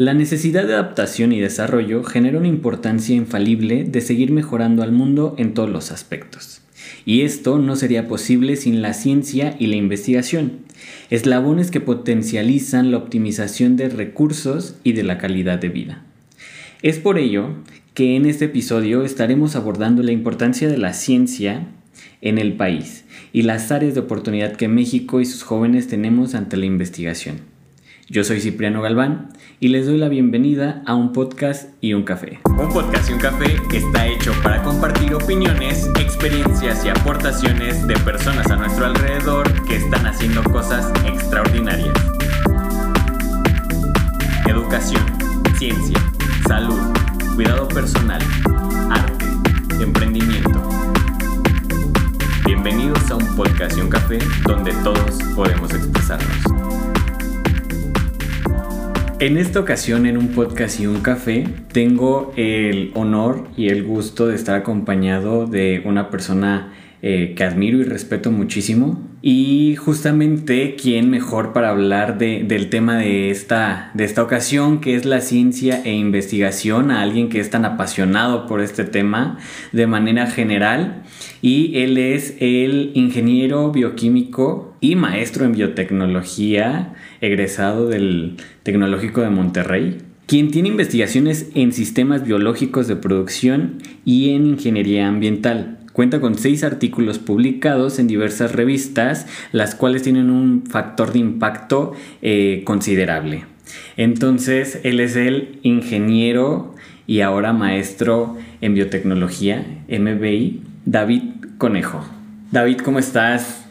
La necesidad de adaptación y desarrollo genera una importancia infalible de seguir mejorando al mundo en todos los aspectos. Y esto no sería posible sin la ciencia y la investigación, eslabones que potencializan la optimización de recursos y de la calidad de vida. Es por ello que en este episodio estaremos abordando la importancia de la ciencia en el país y las áreas de oportunidad que México y sus jóvenes tenemos ante la investigación. Yo soy Cipriano Galván y les doy la bienvenida a un podcast y un café. Un podcast y un café está hecho para compartir opiniones, experiencias y aportaciones de personas a nuestro alrededor que están haciendo cosas extraordinarias. Educación, ciencia, salud, cuidado personal, arte, emprendimiento. Bienvenidos a un podcast y un café donde todos podemos expresarnos. En esta ocasión, en un podcast y un café, tengo el honor y el gusto de estar acompañado de una persona eh, que admiro y respeto muchísimo. Y justamente, ¿quién mejor para hablar del tema de esta, de esta ocasión, que es la ciencia e investigación, a alguien que es tan apasionado por este tema de manera general? Y él es el ingeniero bioquímico y maestro en biotecnología, egresado del Tecnológico de Monterrey, quien tiene investigaciones en sistemas biológicos de producción y en ingeniería ambiental. Cuenta con seis artículos publicados en diversas revistas, las cuales tienen un factor de impacto eh, considerable. Entonces, él es el ingeniero y ahora maestro en biotecnología, MBI, David Conejo. David, ¿cómo estás?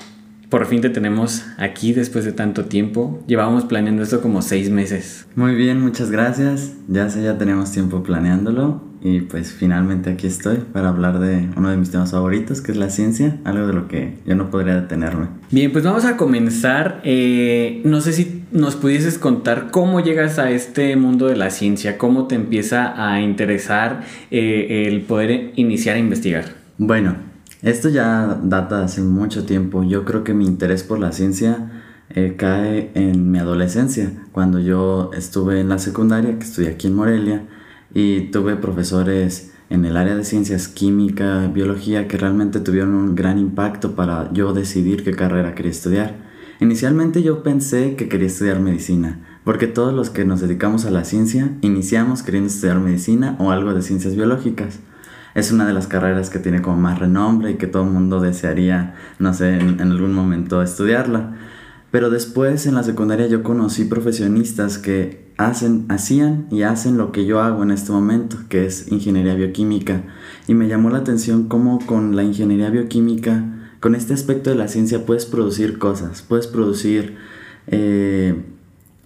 Por fin te tenemos aquí después de tanto tiempo. Llevábamos planeando esto como seis meses. Muy bien, muchas gracias. Ya sé, ya tenemos tiempo planeándolo y pues finalmente aquí estoy para hablar de uno de mis temas favoritos, que es la ciencia, algo de lo que yo no podría detenerme. Bien, pues vamos a comenzar. Eh, no sé si nos pudieses contar cómo llegas a este mundo de la ciencia, cómo te empieza a interesar eh, el poder iniciar a investigar. Bueno, esto ya data de hace mucho tiempo. Yo creo que mi interés por la ciencia eh, cae en mi adolescencia, cuando yo estuve en la secundaria, que estudié aquí en Morelia y tuve profesores en el área de ciencias química, biología, que realmente tuvieron un gran impacto para yo decidir qué carrera quería estudiar. Inicialmente yo pensé que quería estudiar medicina, porque todos los que nos dedicamos a la ciencia iniciamos queriendo estudiar medicina o algo de ciencias biológicas. Es una de las carreras que tiene como más renombre y que todo el mundo desearía, no sé, en, en algún momento estudiarla. Pero después en la secundaria yo conocí profesionistas que hacen, hacían y hacen lo que yo hago en este momento, que es ingeniería bioquímica. Y me llamó la atención cómo con la ingeniería bioquímica, con este aspecto de la ciencia, puedes producir cosas, puedes producir eh,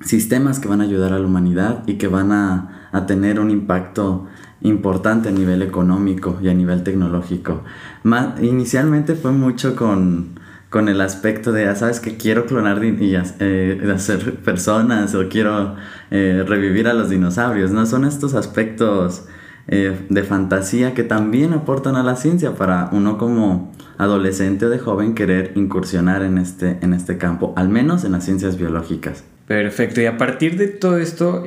sistemas que van a ayudar a la humanidad y que van a, a tener un impacto importante a nivel económico y a nivel tecnológico. inicialmente fue mucho con con el aspecto de, ya sabes, que quiero clonar y eh, hacer personas o quiero eh, revivir a los dinosaurios, ¿no? Son estos aspectos eh, de fantasía que también aportan a la ciencia para uno como adolescente o de joven querer incursionar en este, en este campo, al menos en las ciencias biológicas. Perfecto, y a partir de todo esto,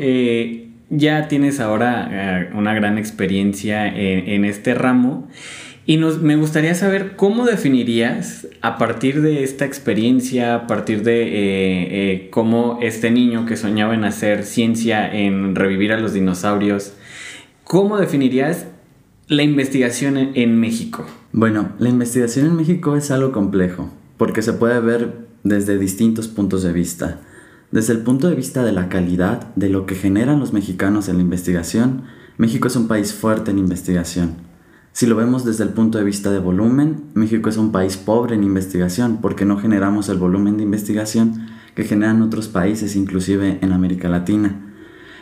ya tienes ahora una gran experiencia en, en este ramo. Y nos, me gustaría saber cómo definirías a partir de esta experiencia, a partir de eh, eh, cómo este niño que soñaba en hacer ciencia, en revivir a los dinosaurios, ¿cómo definirías la investigación en, en México? Bueno, la investigación en México es algo complejo, porque se puede ver desde distintos puntos de vista. Desde el punto de vista de la calidad, de lo que generan los mexicanos en la investigación, México es un país fuerte en investigación. Si lo vemos desde el punto de vista de volumen, México es un país pobre en investigación porque no generamos el volumen de investigación que generan otros países, inclusive en América Latina.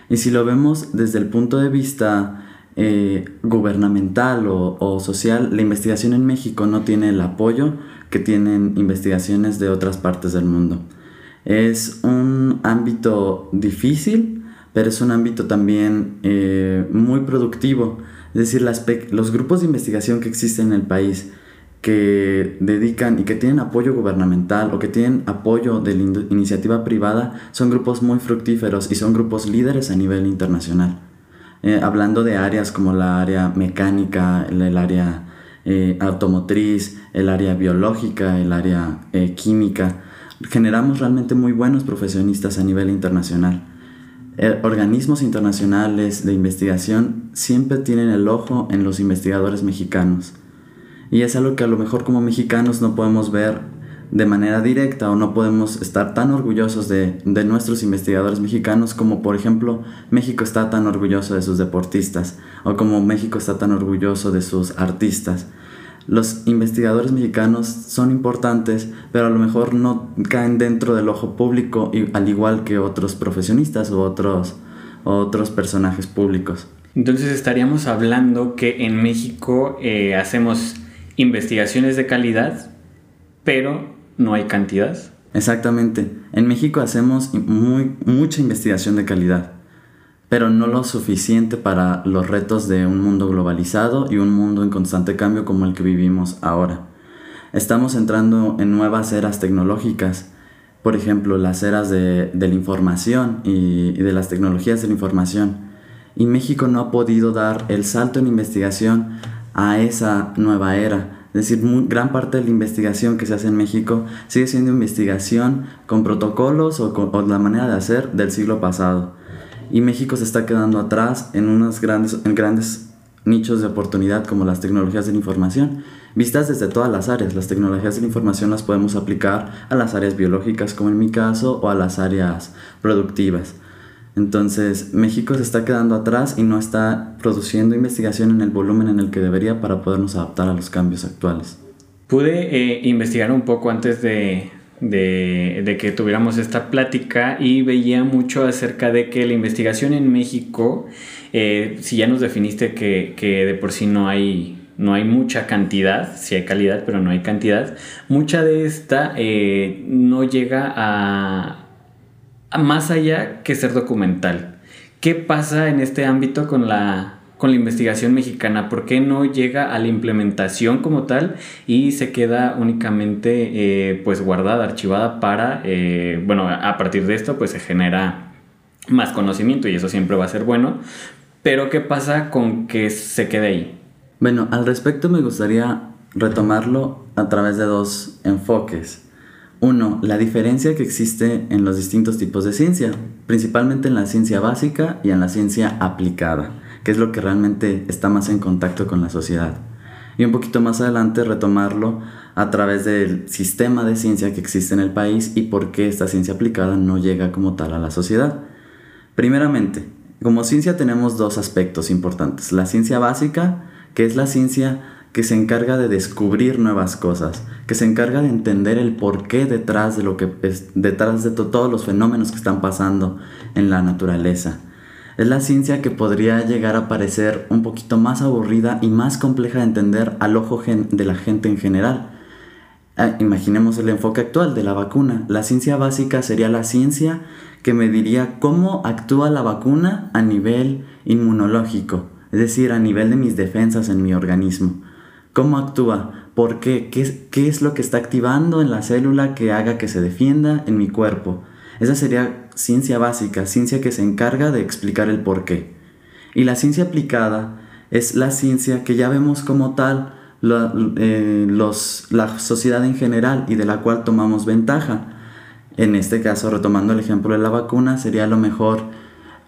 Y si lo vemos desde el punto de vista eh, gubernamental o, social, la investigación en México no tiene el apoyo que tienen investigaciones de otras partes del mundo. Es un ámbito difícil, pero es un ámbito también eh, muy productivo es decir, los grupos de investigación que existen en el país que dedican y que tienen apoyo gubernamental o que tienen apoyo de la iniciativa privada son grupos muy fructíferos y son grupos líderes a nivel internacional. Eh, hablando de áreas como la área mecánica, el, área eh, automotriz, el área biológica, el área eh, química, generamos realmente muy buenos profesionistas a nivel internacional. Organismos internacionales de investigación siempre tienen el ojo en los investigadores mexicanos y es algo que a lo mejor como mexicanos no podemos ver de manera directa o no podemos estar tan orgullosos de, nuestros investigadores mexicanos como por ejemplo México está tan orgulloso de sus deportistas o como México está tan orgulloso de sus artistas. Los investigadores mexicanos son importantes, pero a lo mejor no caen dentro del ojo público al igual que otros profesionistas u otros, otros personajes públicos. Entonces estaríamos hablando que en México eh, hacemos investigaciones de calidad, pero no hay cantidad. Exactamente. En México hacemos muy, mucha investigación de calidad, pero no lo suficiente para los retos de un mundo globalizado y un mundo en constante cambio como el que vivimos ahora. Estamos entrando en nuevas eras tecnológicas, por ejemplo, las eras de, la información y de las tecnologías de la información. Y México no ha podido dar el salto en investigación a esa nueva era. Es decir, gran parte de la investigación que se hace en México sigue siendo investigación con protocolos o, con, la manera de hacer del siglo pasado. Y México se está quedando atrás en unos grandes, en grandes nichos de oportunidad como las tecnologías de la información, vistas desde todas las áreas. Las tecnologías de la información las podemos aplicar a las áreas biológicas, como en mi caso, o a las áreas productivas. Entonces, México se está quedando atrás y no está produciendo investigación en el volumen en el que debería para podernos adaptar a los cambios actuales. Pude eh, investigar un poco antes de, que tuviéramos esta plática y veía mucho acerca de que la investigación en México, eh, si ya nos definiste que, de por sí no hay, no hay mucha cantidad, sí hay calidad, pero no hay cantidad, mucha de esta eh, no llega a, más allá que ser documental. ¿Qué pasa en este ámbito con la, con la investigación mexicana? ¿Por qué no llega a la implementación como tal y se queda únicamente eh, pues guardada, archivada para, eh, bueno, a partir de esto pues se genera más conocimiento y eso siempre va a ser bueno, pero ¿qué pasa con que se quede ahí? Bueno, al respecto me gustaría retomarlo a través de dos enfoques. Uno, la diferencia que existe en los distintos tipos de ciencia, principalmente en la ciencia básica y en la ciencia aplicada, que es lo que realmente está más en contacto con la sociedad. Y un poquito más adelante retomarlo a través del sistema de ciencia que existe en el país y por qué esta ciencia aplicada no llega como tal a la sociedad. Primeramente, como ciencia tenemos dos aspectos importantes. La ciencia básica, que es la ciencia que se encarga de descubrir nuevas cosas, que se encarga de entender el porqué detrás de lo que detrás de todos los fenómenos que están pasando en la naturaleza. Es la ciencia que podría llegar a parecer un poquito más aburrida y más compleja de entender al ojo de la gente en general. Ah, imaginemos el enfoque actual de la vacuna. La ciencia básica sería la ciencia que me diría cómo actúa la vacuna a nivel inmunológico, es decir, a nivel de mis defensas en mi organismo. ¿Cómo actúa? ¿Por qué? qué? es lo que está activando en la célula que haga que se defienda en mi cuerpo? Esa sería ciencia básica, ciencia que se encarga de explicar el por qué. Y la ciencia aplicada es la ciencia que ya vemos como tal eh, la sociedad en general y de la cual tomamos ventaja. En este caso, retomando el ejemplo de la vacuna, sería lo mejor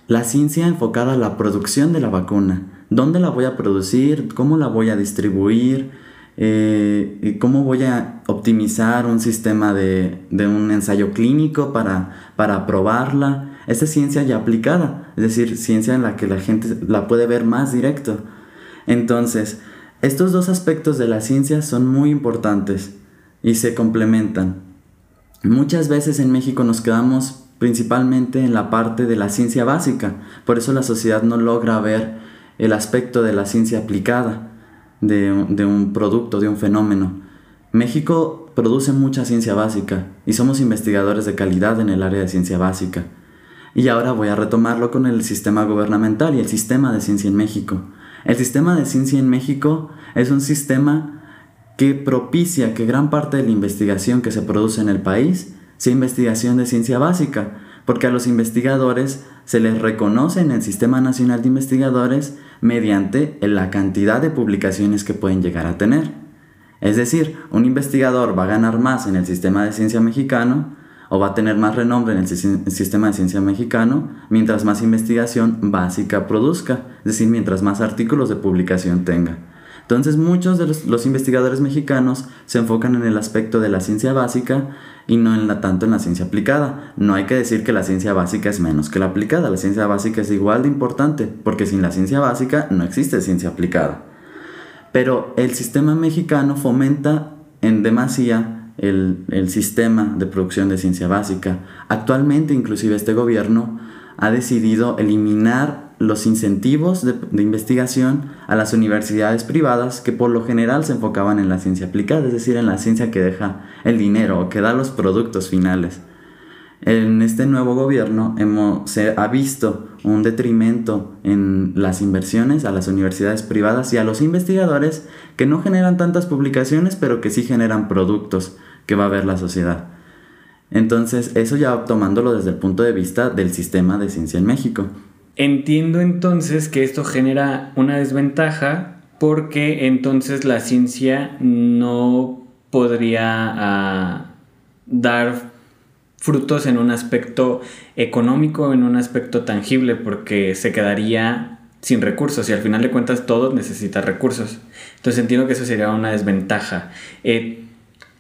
la ciencia enfocada a la producción de la vacuna dónde la voy a producir, cómo la voy a distribuir, eh, cómo voy a optimizar un sistema de, un ensayo clínico para, para probarla. Esta es ciencia ya aplicada, es decir, ciencia en la que la gente la puede ver más directo. Entonces, estos dos aspectos de la ciencia son muy importantes y se complementan. Muchas veces en México nos quedamos principalmente en la parte de la ciencia básica, por eso la sociedad no logra ver el aspecto de la ciencia aplicada de, un producto, de un fenómeno. México produce mucha ciencia básica y somos investigadores de calidad en el área de ciencia básica. Y ahora voy a retomarlo con el sistema gubernamental y el sistema de ciencia en México. El sistema de ciencia en México es un sistema que propicia que gran parte de la investigación que se produce en el país sea investigación de ciencia básica, porque a los investigadores se les reconoce en el Sistema Nacional de Investigadores mediante la cantidad de publicaciones que pueden llegar a tener. Es decir, un investigador va a ganar más en el sistema de ciencia mexicano o va a tener más renombre en el sistema de ciencia mexicano mientras más investigación básica produzca, es decir, mientras más artículos de publicación tenga. Entonces muchos de los, investigadores mexicanos se enfocan en el aspecto de la ciencia básica y no en la, tanto en la ciencia aplicada. No hay que decir que la ciencia básica es menos que la aplicada, la ciencia básica es igual de importante, porque sin la ciencia básica no existe ciencia aplicada. Pero el sistema mexicano fomenta en demasía el, el sistema de producción de ciencia básica. Actualmente inclusive este gobierno ha decidido eliminar los incentivos de, investigación a las universidades privadas que por lo general se enfocaban en la ciencia aplicada, es decir, en la ciencia que deja el dinero o que da los productos finales. En este nuevo gobierno hemos, se ha visto un detrimento en las inversiones a las universidades privadas y a los investigadores que no generan tantas publicaciones, pero que sí generan productos que va a ver la sociedad. Entonces, eso ya tomándolo desde el punto de vista del sistema de ciencia en México. Entiendo entonces que esto genera una desventaja porque entonces la ciencia no podría ah, dar frutos en un aspecto económico, en un aspecto tangible, porque se quedaría sin recursos y al final de cuentas todo necesita recursos. Entonces entiendo que eso sería una desventaja. Eh,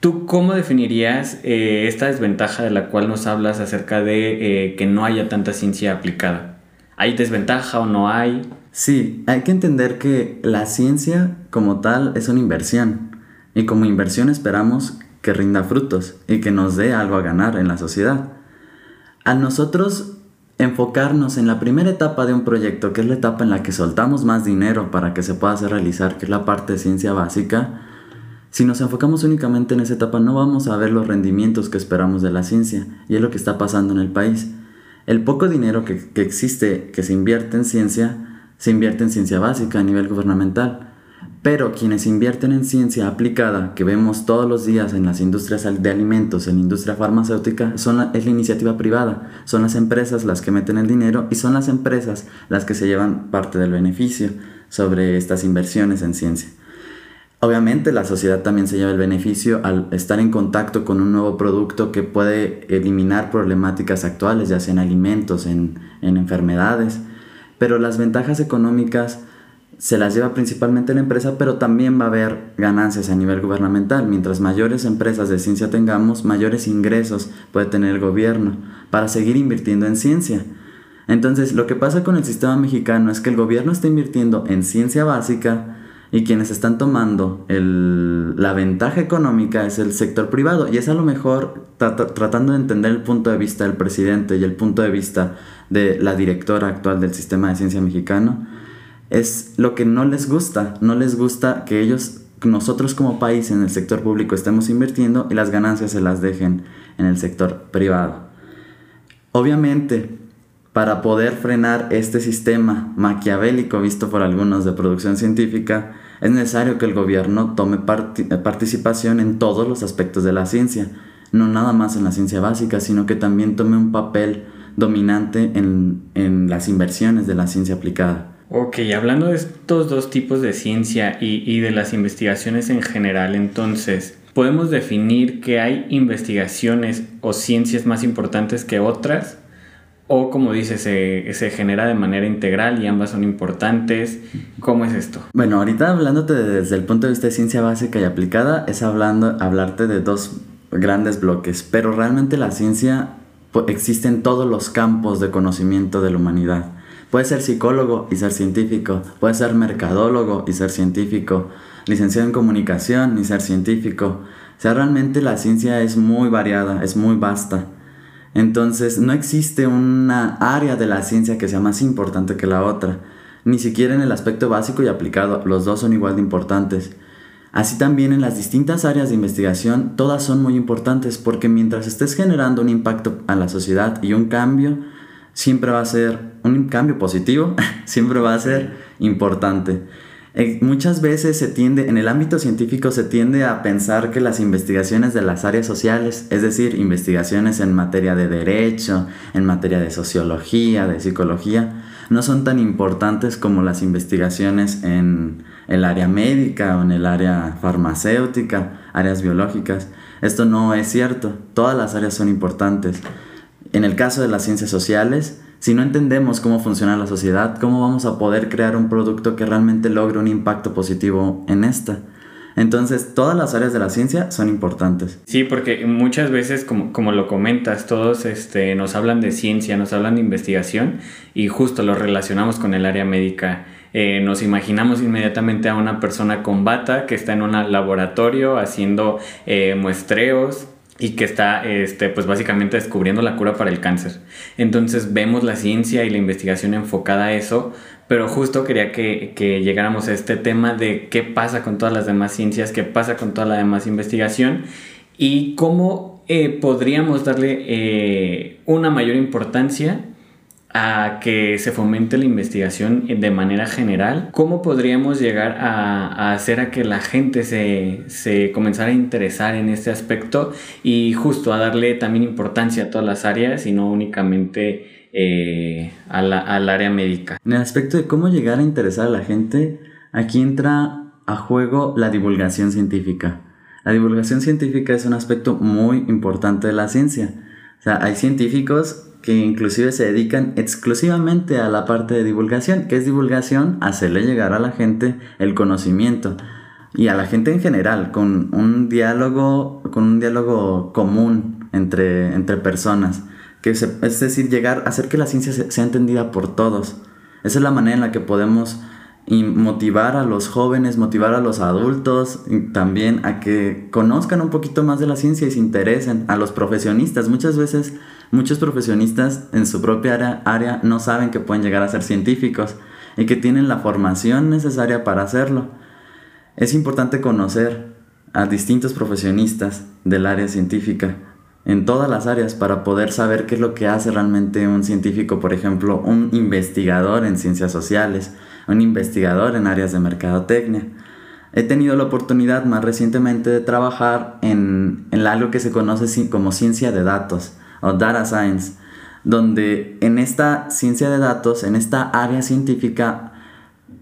¿Tú cómo definirías eh, esta desventaja de la cual nos hablas acerca de eh, que no haya tanta ciencia aplicada? ¿Hay desventaja o no hay? Sí, hay que entender que la ciencia como tal es una inversión y como inversión esperamos que rinda frutos y que nos dé algo a ganar en la sociedad. A nosotros enfocarnos en la primera etapa de un proyecto, que es la etapa en la que soltamos más dinero para que se pueda hacer realizar, que es la parte de ciencia básica, si nos enfocamos únicamente en esa etapa no vamos a ver los rendimientos que esperamos de la ciencia y es lo que está pasando en el país. El poco dinero que, existe, que se invierte en ciencia, se invierte en ciencia básica a nivel gubernamental. Pero quienes invierten en ciencia aplicada, que vemos todos los días en las industrias de alimentos, en la industria farmacéutica, son es la iniciativa privada. Son las empresas las que meten el dinero y son las empresas las que se llevan parte del beneficio sobre estas inversiones en ciencia. Obviamente la sociedad también se lleva el beneficio al estar en contacto con un nuevo producto que puede eliminar problemáticas actuales, ya sea en alimentos, en, enfermedades, pero las ventajas económicas se las lleva principalmente la empresa, pero también va a haber ganancias a nivel gubernamental. Mientras mayores empresas de ciencia tengamos, mayores ingresos puede tener el gobierno para seguir invirtiendo en ciencia. Entonces, lo que pasa con el sistema mexicano es que el gobierno está invirtiendo en ciencia básica, y quienes están tomando la ventaja económica es el sector privado y es a lo mejor tratando de entender el punto de vista del presidente y el punto de vista de la directora actual del sistema de ciencia mexicano es lo que no les gusta, no les gusta que ellos nosotros como país en el sector público estemos invirtiendo y las ganancias se las dejen en el sector privado. Obviamente, para poder frenar este sistema maquiavélico visto por algunos de producción científica, es necesario que el gobierno tome participación en todos los aspectos de la ciencia, no nada más en la ciencia básica, sino que también tome un papel dominante en, las inversiones de la ciencia aplicada. Ok, hablando de estos dos tipos de ciencia y, y de las investigaciones en general, entonces, ¿podemos definir que hay investigaciones o ciencias más importantes que otras? O como dices, se, se, genera de manera integral y ambas son importantes. ¿Cómo es esto? Bueno, ahorita hablándote desde el punto de vista de ciencia básica y aplicada, es hablando, hablarte de dos grandes bloques, pero realmente la ciencia existe en todos los campos de conocimiento de la humanidad. Puede ser psicólogo y ser científico, puede ser mercadólogo y ser científico, licenciado en comunicación y ser científico. O sea, realmente la ciencia es muy variada, es muy vasta. Entonces no existe una área de la ciencia que sea más importante que la otra, ni siquiera en el aspecto básico y aplicado, los dos son igual de importantes. Así también en las distintas áreas de investigación, todas son muy importantes porque mientras estés generando un impacto a la sociedad y un cambio, siempre va a ser un cambio positivo, siempre va a ser importante. Eh, muchas veces se tiende, en el ámbito científico se tiende a pensar que las investigaciones de las áreas sociales, es decir, investigaciones en materia de derecho, en materia de sociología, de psicología, no son tan importantes como las investigaciones en el área médica o en el área farmacéutica, áreas biológicas. Esto no es cierto, todas las áreas son importantes. En el caso de las ciencias sociales, si no entendemos cómo funciona la sociedad, ¿cómo vamos a poder crear un producto que realmente logre un impacto positivo en esta? Entonces, todas las áreas de la ciencia son importantes. Sí, porque muchas veces, como, como lo comentas, todos este, nos hablan de ciencia, nos hablan de investigación y justo lo relacionamos con el área médica. Eh, nos imaginamos inmediatamente a una persona con bata que está en un laboratorio haciendo eh, muestreos y que está este, pues básicamente descubriendo la cura para el cáncer. Entonces vemos la ciencia y la investigación enfocada a eso, pero justo quería que, llegáramos a este tema de qué pasa con todas las demás ciencias, qué pasa con toda la demás investigación y cómo eh, podríamos darle eh, una mayor importancia a que se fomente la investigación de manera general, ¿cómo podríamos llegar a, hacer a que la gente se, comenzara a interesar en este aspecto y justo a darle también importancia a todas las áreas y no únicamente eh, al área médica? En el aspecto de cómo llegar a interesar a la gente, aquí entra a juego la divulgación científica. La divulgación científica es un aspecto muy importante de la ciencia. O sea, hay científicos que inclusive se dedican exclusivamente a la parte de divulgación, que es divulgación, hacerle llegar a la gente el conocimiento y a la gente en general, con un diálogo, con un diálogo común entre, entre personas, que es decir, llegar a hacer que la ciencia sea entendida por todos. Esa es la manera en la que podemos motivar a los jóvenes, motivar a los adultos, y también a que conozcan un poquito más de la ciencia y se interesen, a los profesionistas. Muchas veces Muchos profesionistas en su propia área, no saben que pueden llegar a ser científicos y que tienen la formación necesaria para hacerlo. Es importante conocer a distintos profesionistas del área científica en todas las áreas para poder saber qué es lo que hace realmente un científico, por ejemplo, un investigador en ciencias sociales, un investigador en áreas de mercadotecnia. He tenido la oportunidad más recientemente de trabajar en, en algo que se conoce como ciencia de datos o data science, donde en esta ciencia de datos, en esta área científica,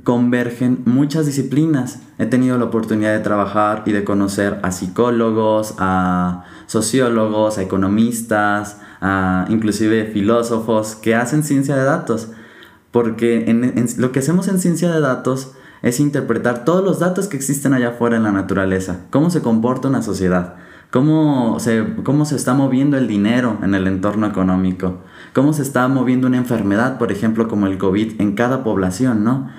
convergen muchas disciplinas. He tenido la oportunidad de trabajar y de conocer a psicólogos, a sociólogos, a economistas, a inclusive filósofos que hacen ciencia de datos. Porque en, lo que hacemos en ciencia de datos es interpretar todos los datos que existen allá afuera en la naturaleza, cómo se comporta una sociedad, cómo se, cómo se está moviendo el dinero en el entorno económico, cómo se está moviendo una enfermedad, por ejemplo, como el COVID, en cada población, ¿no?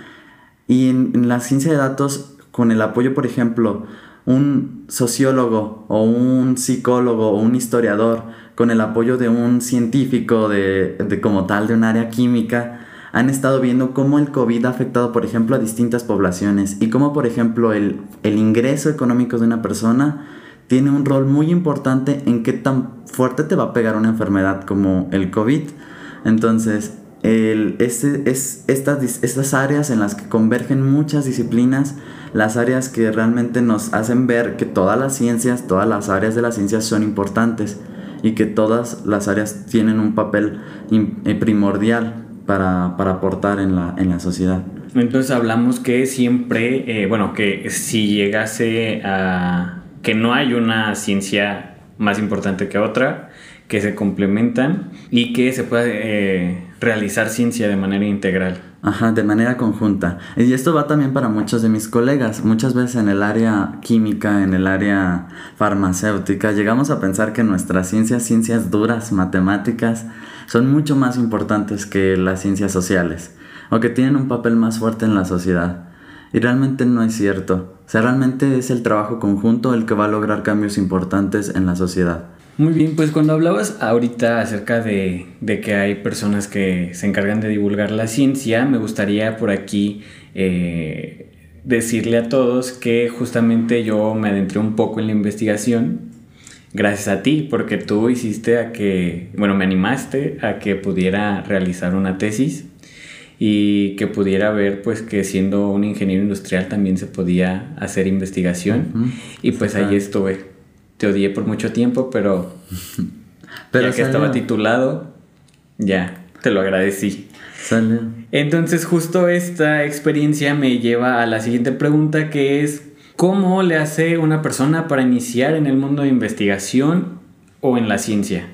Y en, la ciencia de datos, con el apoyo, por ejemplo, un sociólogo o un psicólogo o un historiador, con el apoyo de un científico de, de como tal de un área química, han estado viendo cómo el COVID ha afectado, por ejemplo, a distintas poblaciones y cómo, por ejemplo, el, el ingreso económico de una persona tiene un rol muy importante en qué tan fuerte te va a pegar una enfermedad como el COVID. Entonces, el, este, es, estas, estas áreas en las que convergen muchas disciplinas, las áreas que realmente nos hacen ver que todas las ciencias, todas las áreas de las ciencias son importantes y que todas las áreas tienen un papel eh, primordial para, aportar en la, en la sociedad. Entonces hablamos que siempre, eh, bueno, que si llegase a, que no hay una ciencia más importante que otra, que se complementan y que se pueda eh, realizar ciencia de manera integral. Ajá, de manera conjunta. Y esto va también para muchos de mis colegas. Muchas veces en el área química, en el área farmacéutica, llegamos a pensar que nuestras ciencias, ciencias duras, matemáticas, son mucho más importantes que las ciencias sociales o que tienen un papel más fuerte en la sociedad. Y realmente no es cierto. O sea, realmente es el trabajo conjunto el que va a lograr cambios importantes en la sociedad. Muy bien, pues cuando hablabas ahorita acerca de, que hay personas que se encargan de divulgar la ciencia, me gustaría por aquí eh, decirle a todos que justamente yo me adentré un poco en la investigación gracias a ti, porque tú hiciste a que, bueno, me animaste a que pudiera realizar una tesis y que pudiera ver pues que siendo un ingeniero industrial también se podía hacer investigación. Y pues ahí estuve. Te odié por mucho tiempo, pero, pero ya que estaba titulado, ya, te lo agradecí. Entonces justo esta experiencia me lleva a la siguiente pregunta que es ¿cómo le hace una persona para iniciar en el mundo de investigación o en la ciencia?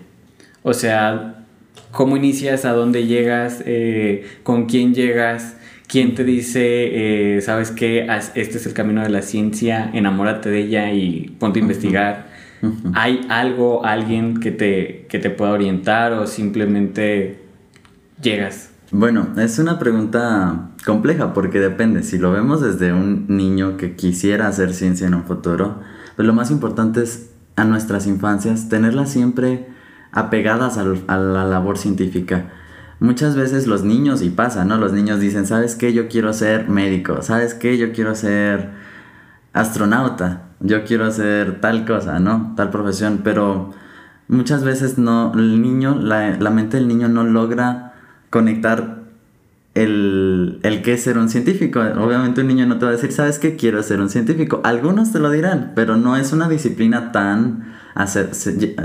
O sea, ¿cómo inicias? ¿A dónde llegas? Eh, ¿Con quién llegas? ¿Quién te dice, eh, sabes qué, este es el camino de la ciencia, enamórate de ella y ponte a investigar? ¿Hay algo, alguien que te, que te pueda orientar o simplemente llegas? Bueno, es una pregunta compleja porque depende. Si lo vemos desde un niño que quisiera hacer ciencia en un futuro, pues lo más importante es a nuestras infancias tenerlas siempre apegadas a, la labor científica. Muchas veces los niños, y pasa, ¿no? Los niños dicen, ¿sabes qué? Yo quiero ser médico, ¿sabes qué? Yo quiero ser astronauta, yo quiero hacer tal cosa, ¿no? Tal profesión, pero muchas veces no, el niño, la, la mente del niño no logra conectar el, el qué es ser un científico. Obviamente un niño no te va a decir, ¿sabes qué? Quiero ser un científico. Algunos te lo dirán, pero no es una disciplina tan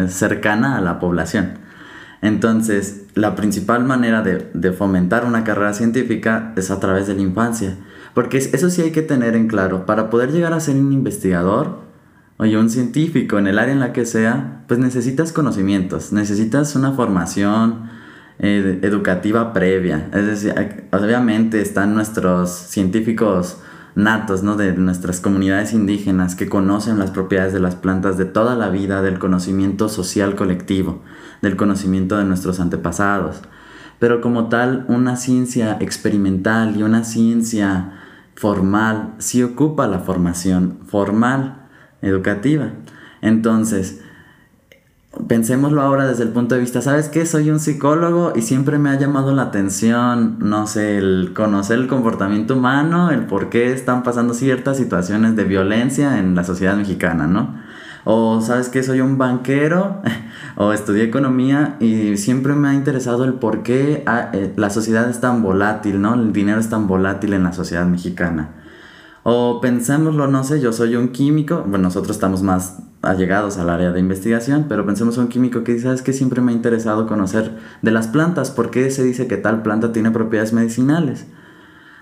cercana a la población. Entonces, la principal manera de, de, fomentar una carrera científica es a través de la infancia. Porque eso sí hay que tener en claro. Para poder llegar a ser un investigador o un científico en el área en la que sea, pues necesitas conocimientos, necesitas una formación, educativa previa. Es decir, obviamente están nuestros científicos natos, ¿no? De nuestras comunidades indígenas que conocen las propiedades de las plantas de toda la vida, del conocimiento social colectivo, del conocimiento de nuestros antepasados. Pero como tal, una ciencia experimental y una ciencia formal sí ocupa la formación formal educativa. Entonces, pensémoslo ahora desde el punto de vista, ¿sabes qué? Soy un psicólogo y siempre me ha llamado la atención, no sé, el conocer el comportamiento humano, el por qué están pasando ciertas situaciones de violencia en la sociedad mexicana, ¿no? O sabes qué? soy un banquero o estudié economía y siempre me ha interesado el por qué ah, eh, la sociedad es tan volátil, ¿no? El dinero es tan volátil en la sociedad mexicana. O pensémoslo, no sé, yo soy un químico, bueno, nosotros estamos más allegados al área de investigación, pero pensemos en un químico que dice, ¿sabes que Siempre me ha interesado conocer de las plantas, ¿por qué se dice que tal planta tiene propiedades medicinales?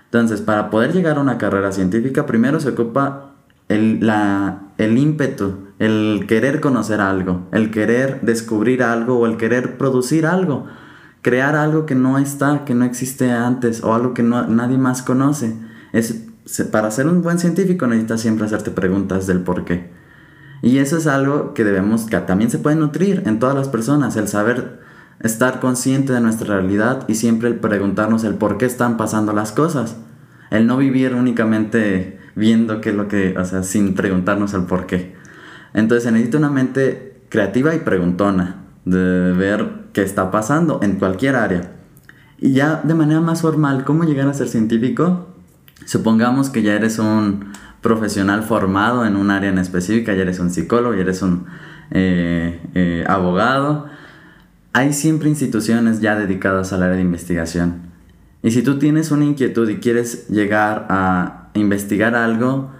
Entonces, para poder llegar a una carrera científica, primero se ocupa el, la, el ímpetu, el querer conocer algo, el querer descubrir algo o el querer producir algo, crear algo que no está, que no existe antes o algo que no, nadie más conoce. Es para ser un buen científico necesitas siempre hacerte preguntas del por qué. Y eso es algo que debemos, también se puede nutrir en todas las personas, el saber estar consciente de nuestra realidad y siempre el preguntarnos el por qué están pasando las cosas. El no vivir únicamente viendo qué es lo que, o sea, sin preguntarnos el por qué. Entonces se necesita una mente creativa y preguntona de ver qué está pasando en cualquier área. Y ya de manera más formal, ¿cómo llegar a ser científico? Supongamos que ya eres un profesional formado en un área en específica, ya eres un psicólogo, ya eres un eh, eh, abogado. Hay siempre instituciones ya dedicadas al área de investigación. Y si tú tienes una inquietud y quieres llegar a investigar algo,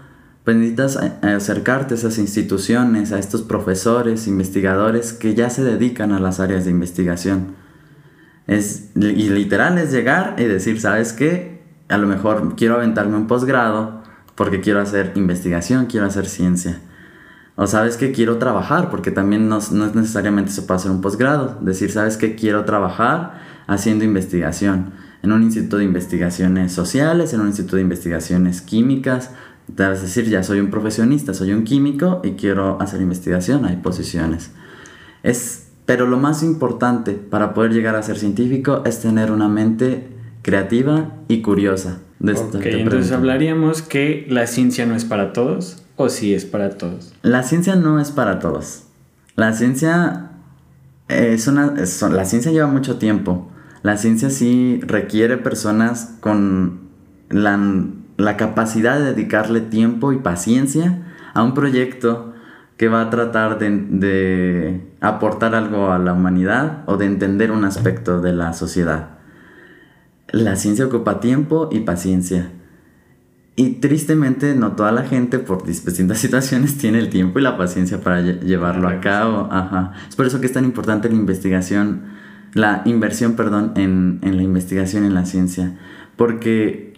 pues necesitas eh, acercarte a esas instituciones, a estos profesores, investigadores que ya se dedican a las áreas de investigación. Es, y literal es llegar y decir, ¿sabes qué? a lo mejor quiero aventarme un posgrado porque quiero hacer investigación, quiero hacer ciencia. O sabes que quiero trabajar, porque también no, no es necesariamente se puede hacer un posgrado. Decir, sabes que quiero trabajar haciendo investigación en un instituto de investigaciones sociales, en un instituto de investigaciones químicas. Debes decir, ya soy un profesionista, soy un químico y quiero hacer investigación, hay posiciones. Es, pero lo más importante para poder llegar a ser científico es tener una mente creativa y curiosa. De entonces hablaríamos que la ciencia no es para todos o sí es para todos. La ciencia no es para todos. La ciencia es una la ciencia lleva mucho tiempo. La ciencia sí requiere personas con la, la capacidad de dedicarle tiempo y paciencia a un proyecto que va a tratar de, de aportar algo a la humanidad o de entender un aspecto de la sociedad. La ciencia ocupa tiempo y paciencia. Y tristemente no toda la gente por distintas situaciones tiene el tiempo y la paciencia para llevarlo a cabo. Ajá. Es por eso que es tan importante la investigación, la inversión, perdón, en, en la investigación en la ciencia. Porque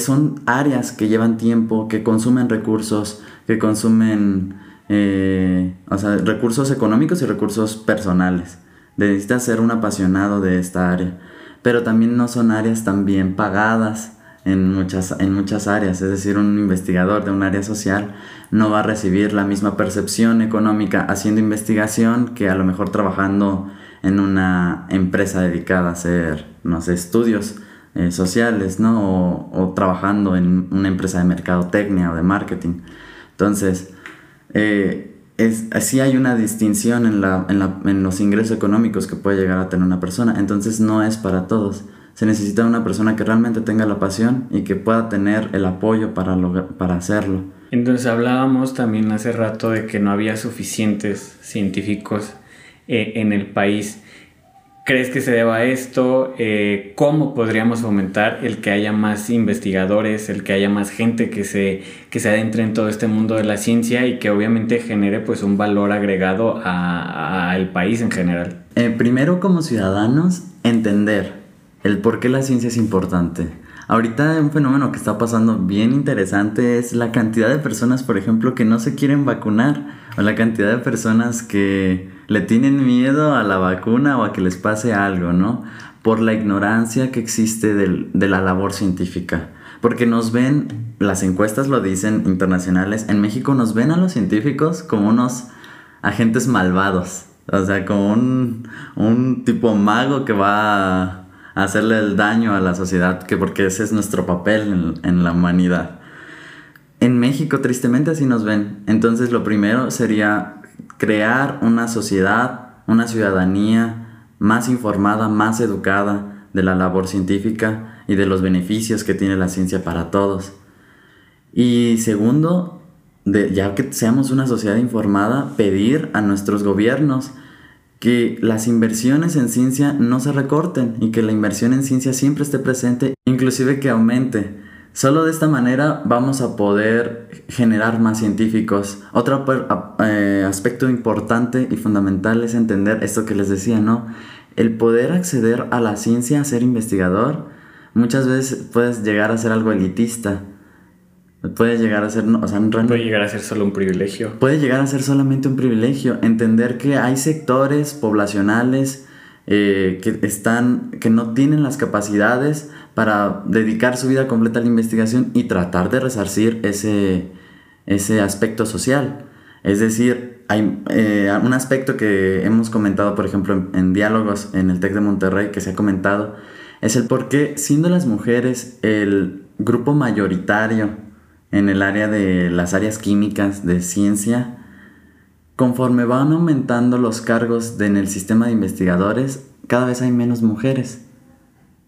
son áreas que llevan tiempo, que consumen recursos, que consumen eh, o sea, recursos económicos y recursos personales. Necesitas ser un apasionado de esta área. Pero también no son áreas tan bien pagadas en muchas, en muchas áreas. Es decir, un investigador de un área social no va a recibir la misma percepción económica haciendo investigación que a lo mejor trabajando en una empresa dedicada a hacer, no sé, estudios eh, sociales, ¿no? O, trabajando en una empresa de mercadotecnia o de marketing. Entonces, eh, es, así hay una distinción en, la, en, la, en los ingresos económicos que puede llegar a tener una persona. Entonces, no es para todos. Se necesita una persona que realmente tenga la pasión y que pueda tener el apoyo para, para hacerlo. Entonces hablábamos también hace rato de que no había suficientes científicos eh, en el país. ¿Crees que se deba a esto? Eh, ¿Cómo podríamos fomentar el que haya más investigadores, el que haya más gente que se, que se adentre en todo este mundo de la ciencia y que obviamente genere pues un valor agregado al país en general? Eh, primero como ciudadanos, entender el por qué la ciencia es importante. Ahorita un fenómeno que está pasando bien interesante es la cantidad de personas, por ejemplo, que no se quieren vacunar o la cantidad de personas que le tienen miedo a la vacuna o a que les pase algo, ¿no? Por la ignorancia que existe de la labor científica. Porque nos ven, las encuestas lo dicen internacionales, en México nos ven a los científicos como unos agentes malvados. O sea, como un, tipo mago que va a hacerle el daño a la sociedad, que porque ese es nuestro papel en, en la humanidad. En México, tristemente, así nos ven. Entonces, lo primero sería crear una sociedad, una ciudadanía más informada, más educada de la labor científica y de los beneficios que tiene la ciencia para todos. Y segundo, de, ya que seamos una sociedad informada, pedir a nuestros gobiernos que las inversiones en ciencia no se recorten y que la inversión en ciencia siempre esté presente, inclusive que aumente. Solo de esta manera vamos a poder generar más científicos. Otro eh, aspecto importante y fundamental es entender esto que les decía, ¿no? El poder acceder a la ciencia, ser investigador, muchas veces puedes llegar a ser algo elitista. Puede llegar a ser, o sea, puede llegar a ser solo un privilegio. Puede llegar a ser solamente un privilegio. Entender que hay sectores poblacionales eh, que están, que no tienen las capacidades para dedicar su vida completa a la investigación y tratar de resarcir ese, ese aspecto social. Es decir, hay eh, un aspecto que hemos comentado, por ejemplo, en, diálogos en el TEC de Monterrey, que se ha comentado, es el por qué, siendo las mujeres el grupo mayoritario en el área de las áreas químicas de ciencia, conforme van aumentando los cargos en el sistema de investigadores, cada vez hay menos mujeres.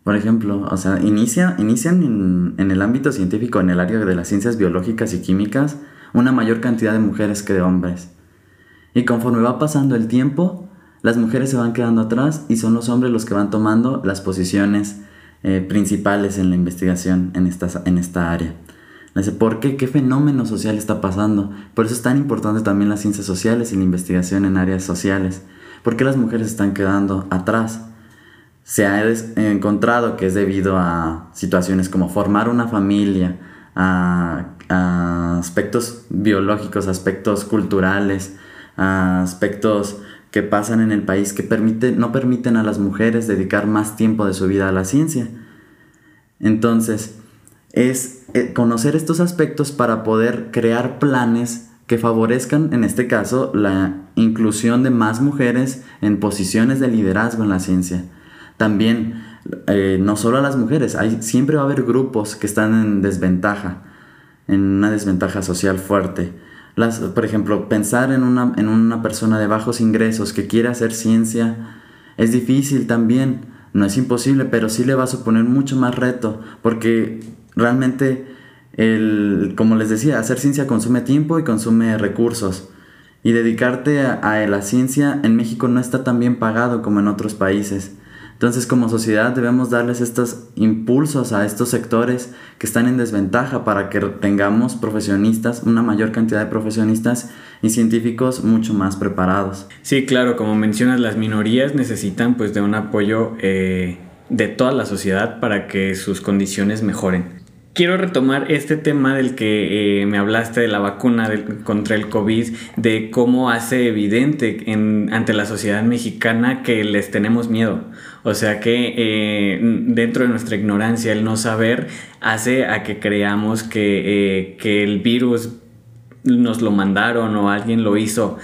Por ejemplo, o sea, inicia, inician en, el ámbito científico, en el área de las ciencias biológicas y químicas, una mayor cantidad de mujeres que de hombres. Y conforme va pasando el tiempo, las mujeres se van quedando atrás y son los hombres los que van tomando las posiciones eh, principales en la investigación en esta, en esta área. ¿Por qué? ¿Qué fenómeno social está pasando? Por eso es tan importante también las ciencias sociales y la investigación en áreas sociales. ¿Por qué las mujeres están quedando atrás? se ha encontrado que es debido a situaciones como formar una familia, a, aspectos biológicos, aspectos culturales, aspectos que pasan en el país que no permiten a las mujeres dedicar más tiempo de su vida a la ciencia. Entonces, es eh, conocer estos aspectos para poder crear planes que favorezcan, en este caso, la inclusión de más mujeres en posiciones de liderazgo en la ciencia también, eh, no solo a las mujeres, hay, siempre va a haber grupos que están en desventaja, en una desventaja social fuerte. Las, por ejemplo, pensar en una, en una persona de bajos ingresos que quiere hacer ciencia es difícil también, no es imposible, pero sí le va a suponer mucho más reto, porque realmente, el, como les decía, hacer ciencia consume tiempo y consume recursos. Y dedicarte a, la ciencia en México no está tan bien pagado como en otros países. Entonces como sociedad debemos darles estos impulsos a estos sectores que están en desventaja para que tengamos profesionistas, una mayor cantidad de profesionistas y científicos mucho más preparados. Sí, claro, como mencionas, las minorías necesitan pues de un apoyo eh, de toda la sociedad para que sus condiciones mejoren. Quiero retomar este tema del que eh, me hablaste de la vacuna contra el COVID, de cómo hace evidente ante la sociedad mexicana que les tenemos miedo. O sea que eh, dentro de nuestra ignorancia, el no saber hace a que creamos que, eh, que el virus nos lo mandaron o alguien lo hizo.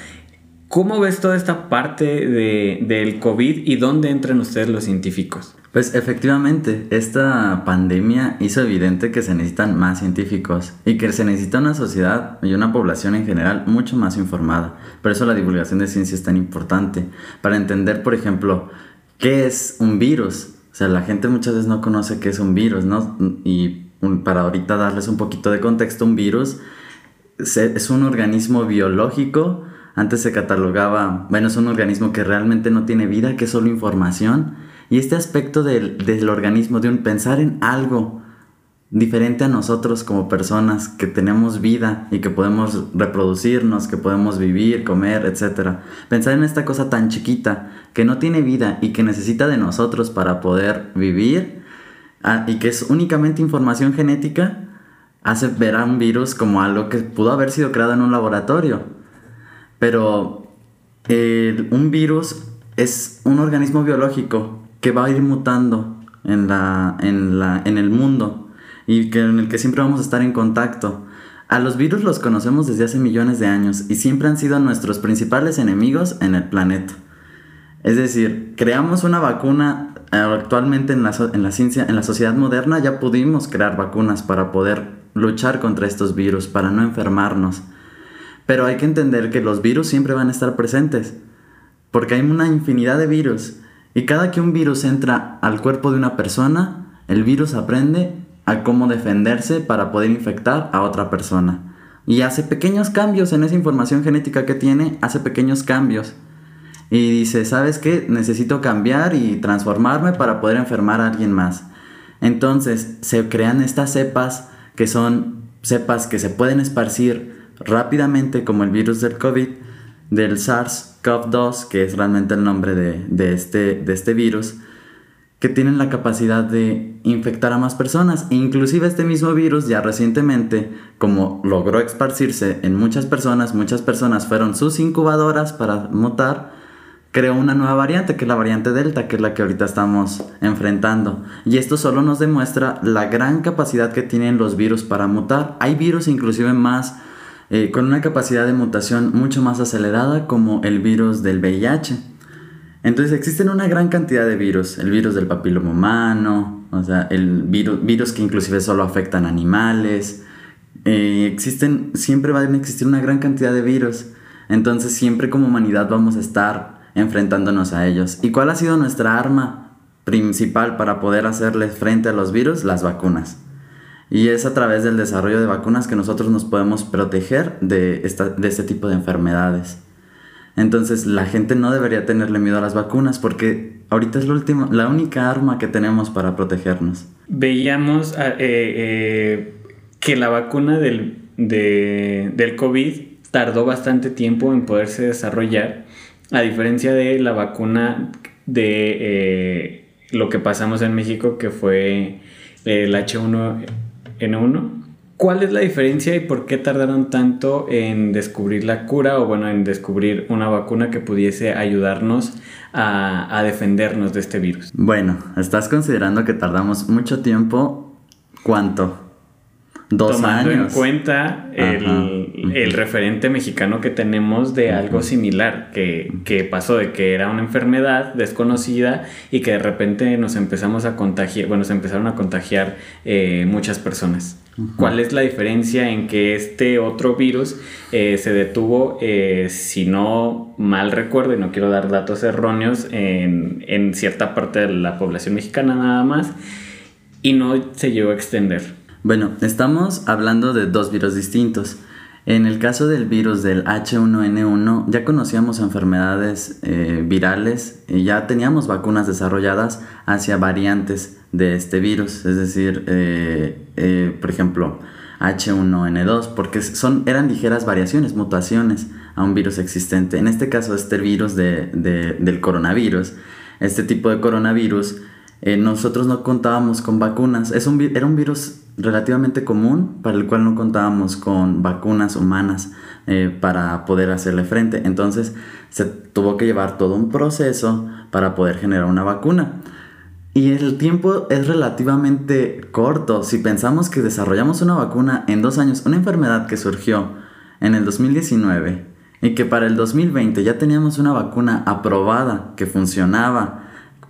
¿Cómo ves toda esta parte de, del COVID y dónde entran ustedes los científicos? Pues efectivamente, esta pandemia hizo evidente que se necesitan más científicos y que se necesita una sociedad y una población en general mucho más informada. Por eso la divulgación de ciencia es tan importante, para entender, por ejemplo, qué es un virus. O sea, la gente muchas veces no conoce qué es un virus, ¿no? Y para ahorita darles un poquito de contexto, un virus es un organismo biológico, antes se catalogaba, bueno, es un organismo que realmente no tiene vida, que es solo información y este aspecto del, organismo, de un pensar en algo diferente a nosotros como personas, que tenemos vida y que podemos reproducirnos, que podemos vivir, comer, etc. Pensar en esta cosa tan chiquita, que no tiene vida y que necesita de nosotros para poder vivir, ah, y que es únicamente información genética, hace ver a un virus como algo que pudo haber sido creado en un laboratorio. Pero un virus es un organismo biológico que va a ir mutando en, la, en, la, en el mundo y que, en el que siempre vamos a estar en contacto. A los virus los conocemos desde hace millones de años y siempre han sido nuestros principales enemigos en el planeta. Es decir, creamos una vacuna eh, actualmente en la, en la ciencia, en la sociedad moderna ya pudimos crear vacunas para poder luchar contra estos virus, para no enfermarnos. Pero hay que entender que los virus siempre van a estar presentes, porque hay una infinidad de virus y cada que un virus entra al cuerpo de una persona, el virus aprende a cómo defenderse para poder infectar a otra persona. Y hace pequeños cambios en esa información genética que tiene, hace pequeños cambios. Y dice, ¿sabes qué? Necesito cambiar y transformarme para poder enfermar a alguien más. Entonces se crean estas cepas que son cepas que se pueden esparcir rápidamente como el virus del COVID, del SARS SARS-CoV-2, que es realmente el nombre de, este, de este virus, que tienen la capacidad de infectar a más personas. Inclusive este mismo virus ya recientemente, como logró esparcirse en muchas personas, muchas personas fueron sus incubadoras para mutar, creó una nueva variante, que es la variante Delta, que es la que ahorita estamos enfrentando. Y esto solo nos demuestra la gran capacidad que tienen los virus para mutar. Hay virus inclusive más eh, con una capacidad de mutación mucho más acelerada como el virus del VIH. Entonces existen una gran cantidad de virus, el virus del papiloma humano, o sea, el virus, que inclusive solo afectan animales. Eh, existen, siempre va a existir una gran cantidad de virus. Entonces siempre como humanidad vamos a estar enfrentándonos a ellos. ¿Y cuál ha sido nuestra arma principal para poder hacerle frente a los virus? Las vacunas. Y es a través del desarrollo de vacunas que nosotros nos podemos proteger de, esta, de este tipo de enfermedades. Entonces la gente no debería tenerle miedo a las vacunas porque ahorita es la, la única arma que tenemos para protegernos. Veíamos ah, eh, eh, que la vacuna del, del COVID tardó bastante tiempo en poderse desarrollar, a diferencia de la vacuna de eh, lo que pasamos en México, que fue el H1 N1. ¿Cuál es la diferencia y por qué tardaron tanto en descubrir la cura o bueno, en descubrir una vacuna que pudiese ayudarnos a, defendernos de este virus? Bueno, estás considerando que tardamos mucho tiempo. ¿Cuánto? Dos Tomando en cuenta el, referente mexicano que tenemos de algo similar que, pasó de que era una enfermedad desconocida y que de repente nos empezamos a contagiar, bueno, se empezaron a contagiar eh, muchas personas. ¿Cuál es la diferencia en que este otro virus eh, se detuvo, eh, si no mal recuerdo, y no quiero dar datos erróneos, en, en cierta parte de la población mexicana nada más, y no se llegó a extender? Bueno, estamos hablando de dos virus distintos. En el caso del virus del H1N1 ya conocíamos enfermedades eh, virales y ya teníamos vacunas desarrolladas hacia variantes de este virus, es decir, eh, eh, por ejemplo, H1N2, porque son, eran ligeras variaciones, mutaciones a un virus existente. En este caso, este virus del coronavirus, este tipo de coronavirus, nosotros no contábamos con vacunas. Es un, era un virus relativamente común para el cual no contábamos con vacunas humanas eh, para poder hacerle frente. Entonces se tuvo que llevar todo un proceso para poder generar una vacuna. Y el tiempo es relativamente corto. Si pensamos que desarrollamos una vacuna en dos años, una enfermedad que surgió en el 2019 y que para el 2020 ya teníamos una vacuna aprobada, que funcionaba,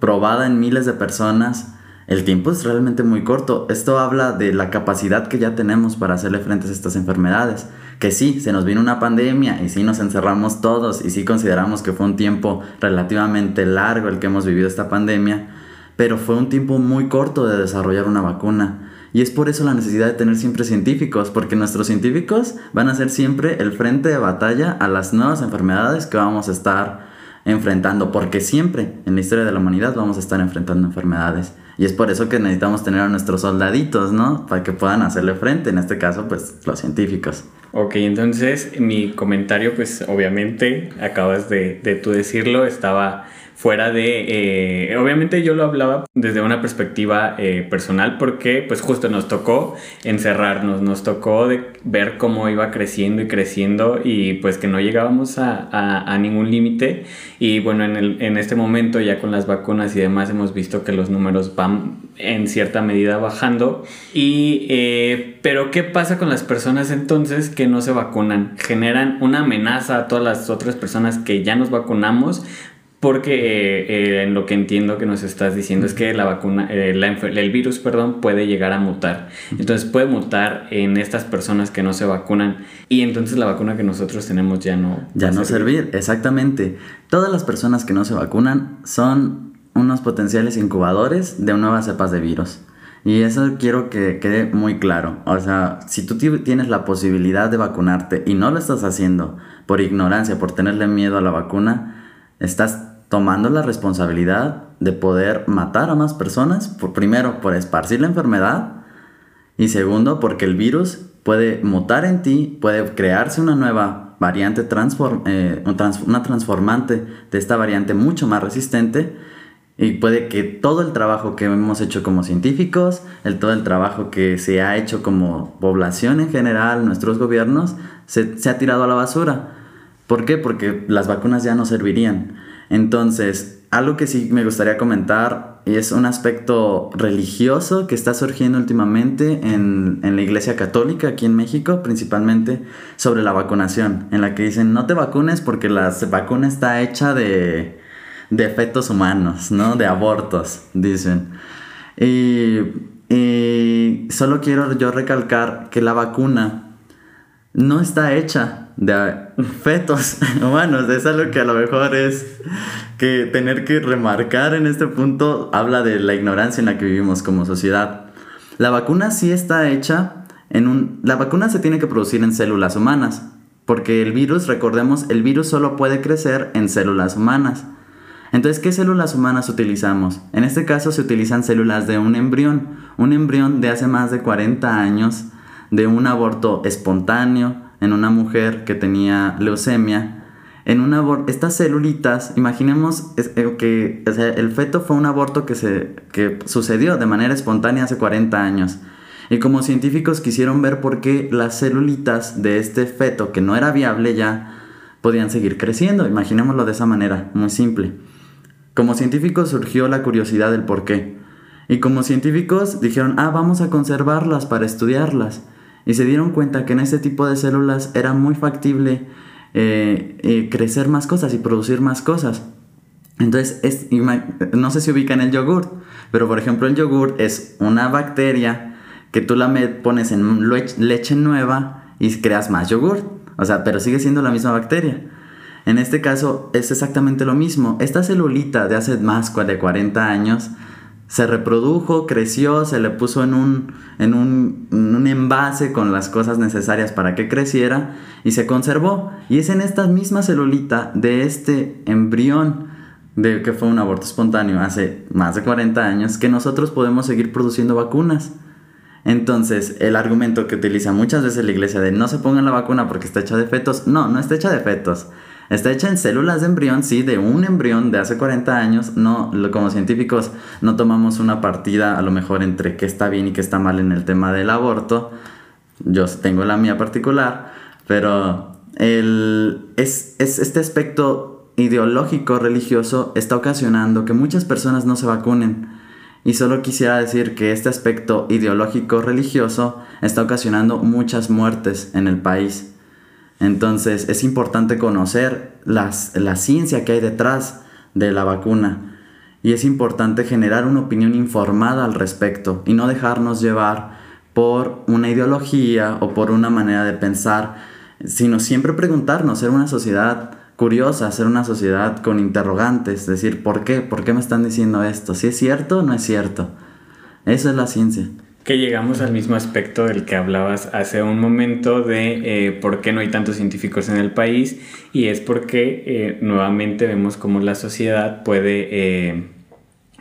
probada en miles de personas, el tiempo es realmente muy corto. Esto habla de la capacidad que ya tenemos para hacerle frente a estas enfermedades. Que sí, se nos vino una pandemia y sí nos encerramos todos y sí consideramos que fue un tiempo relativamente largo el que hemos vivido esta pandemia, pero fue un tiempo muy corto de desarrollar una vacuna. Y es por eso la necesidad de tener siempre científicos, porque nuestros científicos van a ser siempre el frente de batalla a las nuevas enfermedades que vamos a estar enfrentando, porque siempre en la historia de la humanidad vamos a estar enfrentando enfermedades. Y es por eso que necesitamos tener a nuestros soldaditos, ¿no? Para que puedan hacerle frente, en este caso, pues los científicos. Ok, entonces mi comentario, pues obviamente, acabas de, de tú decirlo, estaba fuera de, eh, obviamente yo lo hablaba desde una perspectiva eh, personal porque pues justo nos tocó encerrarnos, nos tocó de ver cómo iba creciendo y creciendo y pues que no llegábamos a, a, ningún límite. Y bueno, en, el, en este momento ya con las vacunas y demás hemos visto que los números van en cierta medida bajando. Y eh, pero ¿qué pasa con las personas entonces que no se vacunan? Generan una amenaza a todas las otras personas que ya nos vacunamos porque eh, eh, en lo que entiendo que nos estás diciendo es que la vacuna, eh, el virus, perdón, puede llegar a mutar. Entonces puede mutar en estas personas que no se vacunan y entonces la vacuna que nosotros tenemos ya no... Ya no servir. exactamente. Todas las personas que no se vacunan son unos potenciales incubadores de nuevas cepas de virus. Y eso quiero que quede muy claro. O sea, si tú tienes la posibilidad de vacunarte y no lo estás haciendo por ignorancia, por tenerle miedo a la vacuna, estás tomando la responsabilidad de poder matar a más personas, por, primero por esparcir la enfermedad y segundo porque el virus puede mutar en ti, puede crearse una nueva variante, transform, eh, una transformante de esta variante mucho más resistente y puede que todo el trabajo que hemos hecho como científicos, el, todo el trabajo que se ha hecho como población en general, nuestros gobiernos, se, se ha tirado a la basura. ¿Por qué? Porque las vacunas ya no servirían. Entonces, algo que sí me gustaría comentar es un aspecto religioso que está surgiendo últimamente en, la Iglesia Católica aquí en México, principalmente sobre la vacunación, en la que dicen no te vacunes porque la vacuna está hecha de, de efectos humanos, ¿no? De abortos, dicen. Y solo quiero yo recalcar que la vacuna no está hecha de fetos humanos. Es algo que a lo mejor es que tener que remarcar en este punto habla de la ignorancia en la que vivimos como sociedad. La vacuna sí está hecha en un... La vacuna se tiene que producir en células humanas, porque el virus, recordemos, el virus solo puede crecer en células humanas. Entonces, ¿qué células humanas utilizamos? En este caso se utilizan células de un embrión, un embrión de hace más de 40 años, de un aborto espontáneo, en una mujer que tenía leucemia. En una estas celulitas, imaginemos eh, que el feto fue un aborto que, se, que sucedió de manera espontánea hace 40 años. Y como científicos quisieron ver por qué las celulitas de este feto, que no era viable ya, podían seguir creciendo. Imaginémoslo de esa manera, muy simple. Como científicos surgió la curiosidad del por qué. Y como científicos dijeron, ah, vamos a conservarlas para estudiarlas y se dieron cuenta que en este tipo de células era muy factible eh, eh, crecer más cosas y producir más cosas. Entonces, es, no sé si ubican el yogur, pero por ejemplo el yogur es una bacteria que tú la pones en leche nueva y creas más yogur. O sea, pero sigue siendo la misma bacteria. En este caso es exactamente lo mismo. Esta celulita de hace más de 40 años se reprodujo, creció, se le puso en un, en un, en un envase con las cosas necesarias para que creciera y se conservó. Y es en esta misma celulita de este embrión de que fue un aborto espontáneo hace más de 40 años que nosotros podemos seguir produciendo vacunas. Entonces, el argumento que utiliza muchas veces la iglesia de no se pongan la vacuna porque está hecha de fetos, no, no está hecha de fetos. Está hecha en células de embrión, sí, de un embrión de hace 40 años. No, como científicos no tomamos una partida a lo mejor entre qué está bien y qué está mal en el tema del aborto. Yo tengo la mía particular, pero el, es, es este aspecto ideológico religioso está ocasionando que muchas personas no se vacunen y solo quisiera decir que este aspecto ideológico religioso está ocasionando muchas muertes en el país. Entonces es importante conocer las, la ciencia que hay detrás de la vacuna y es importante generar una opinión informada al respecto y no dejarnos llevar por una ideología o por una manera de pensar, sino siempre preguntarnos, ser una sociedad curiosa, ser una sociedad con interrogantes, decir, ¿por qué? ¿Por qué me están diciendo esto? ¿Si es cierto o no es cierto? Esa es la ciencia. Que llegamos al mismo aspecto del que hablabas hace un momento de eh, por qué no hay tantos científicos en el país y es porque eh, nuevamente vemos cómo la sociedad puede eh,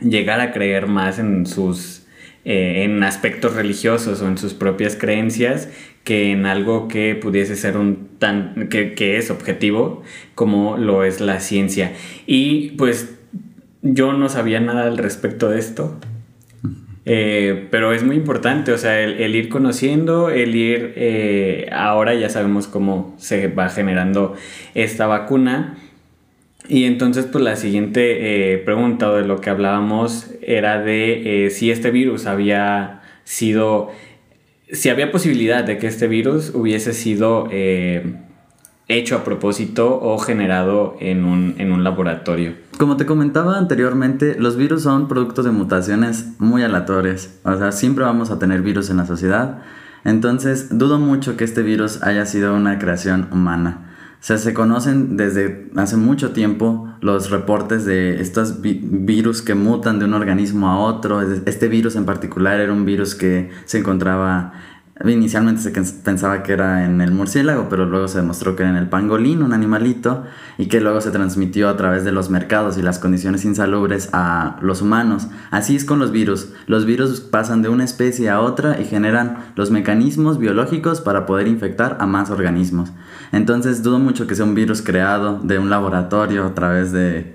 llegar a creer más en sus en aspectos religiosos o en sus propias creencias que en algo que pudiese ser un tan que, que es objetivo como lo es la ciencia. Y pues yo no sabía nada al respecto de esto eh, pero es muy importante, o sea, el, ir conociendo, el ir, eh, ahora ya sabemos cómo se va generando esta vacuna. Y entonces, pues la siguiente eh, pregunta o de lo que hablábamos era de si este virus había sido si había posibilidad de que este virus hubiese sido eh, hecho a propósito o generado en un, en un laboratorio. Como te comentaba anteriormente, los virus son productos de mutaciones muy aleatorias. O sea, siempre vamos a tener virus en la sociedad. Entonces, dudo mucho que este virus haya sido una creación humana. O sea, se conocen desde hace mucho tiempo los reportes de estos virus que mutan de un organismo a otro. Este virus en particular era un virus que se encontraba Inicialmente se pensaba que era en el murciélago, pero luego se demostró que era en el pangolín, un animalito, y que luego se transmitió a través de los mercados y las condiciones insalubres a los humanos. Así es con los virus. Los virus pasan de una especie a otra y generan los mecanismos biológicos para poder infectar a más organismos. Entonces dudo mucho que sea un virus creado de un laboratorio a través de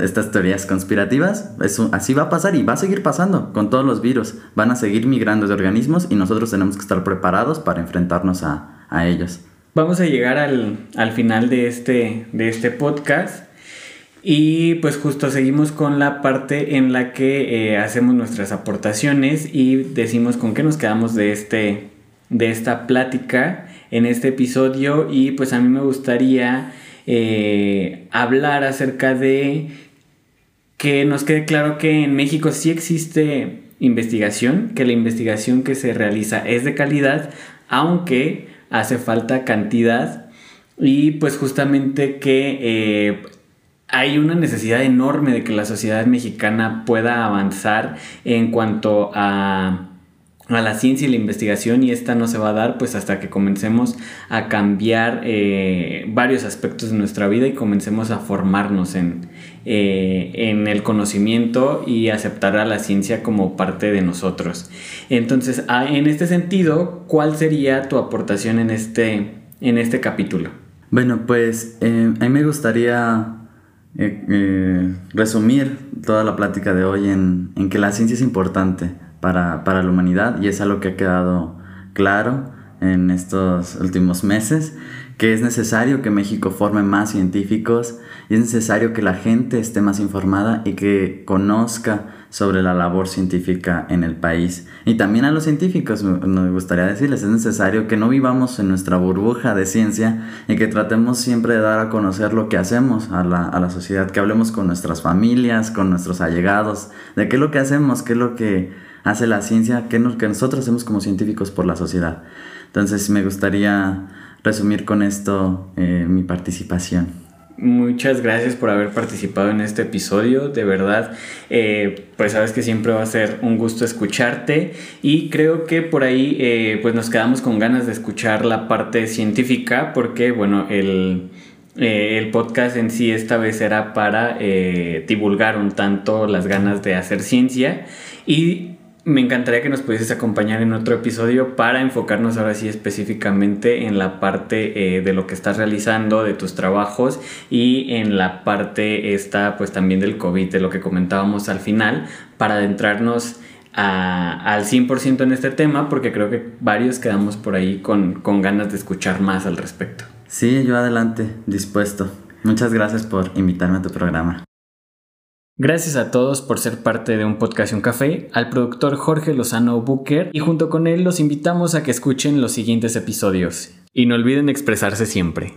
estas teorías conspirativas, eso, así va a pasar y va a seguir pasando con todos los virus. Van a seguir migrando de organismos y nosotros tenemos que estar preparados para enfrentarnos a, ellos. Vamos a llegar al, final de este, de este podcast. Y pues justo seguimos con la parte en la que eh, hacemos nuestras aportaciones y decimos con qué nos quedamos de, este, de esta plática en este episodio. Y pues a mí me gustaría eh, hablar acerca de que nos quede claro que en México sí existe investigación, que la investigación que se realiza es de calidad, aunque hace falta cantidad. Y pues justamente que eh, hay una necesidad enorme de que la sociedad mexicana pueda avanzar en cuanto a a la ciencia y la investigación y esta no se va a dar pues hasta que comencemos a cambiar eh, varios aspectos de nuestra vida y comencemos a formarnos en, eh, en el conocimiento y aceptar a la ciencia como parte de nosotros. Entonces, en este sentido, ¿cuál sería tu aportación en este, en este capítulo? Bueno, pues eh, a mí me gustaría resumir toda la plática de hoy en, en que la ciencia es importante para, para la humanidad y es algo que ha quedado claro en estos últimos meses, que es necesario que México forme más científicos y es necesario que la gente esté más informada y que conozca sobre la labor científica en el país. Y también a los científicos me gustaría decirles, es necesario que no vivamos en nuestra burbuja de ciencia y que tratemos siempre de dar a conocer lo que hacemos a la, a la sociedad, que hablemos con nuestras familias, con nuestros allegados, de qué es lo que hacemos, qué es lo que hace la ciencia, que, que nosotros hacemos como científicos por la sociedad. Entonces me gustaría resumir con esto eh, mi participación. Muchas gracias por haber participado en este episodio. De verdad, eh, pues sabes que siempre va a ser un gusto escucharte y creo que por ahí eh, pues nos quedamos con ganas de escuchar la parte científica porque bueno, el... Eh, el podcast en sí esta vez era para divulgar un tanto las ganas de hacer ciencia y me encantaría que nos pudieses acompañar en otro episodio para enfocarnos ahora sí específicamente en la parte eh, de lo que estás realizando, de tus trabajos y en la parte esta pues también del COVID, de lo que comentábamos al final, para adentrarnos al 100% en este tema porque creo que varios quedamos por ahí con, con ganas de escuchar más al respecto. Sí, yo adelante, dispuesto. Muchas gracias por invitarme a tu programa. Gracias a todos por ser parte de un podcast y un café, al productor Jorge Lozano Booker y junto con él los invitamos a que escuchen los siguientes episodios. Y no olviden expresarse siempre.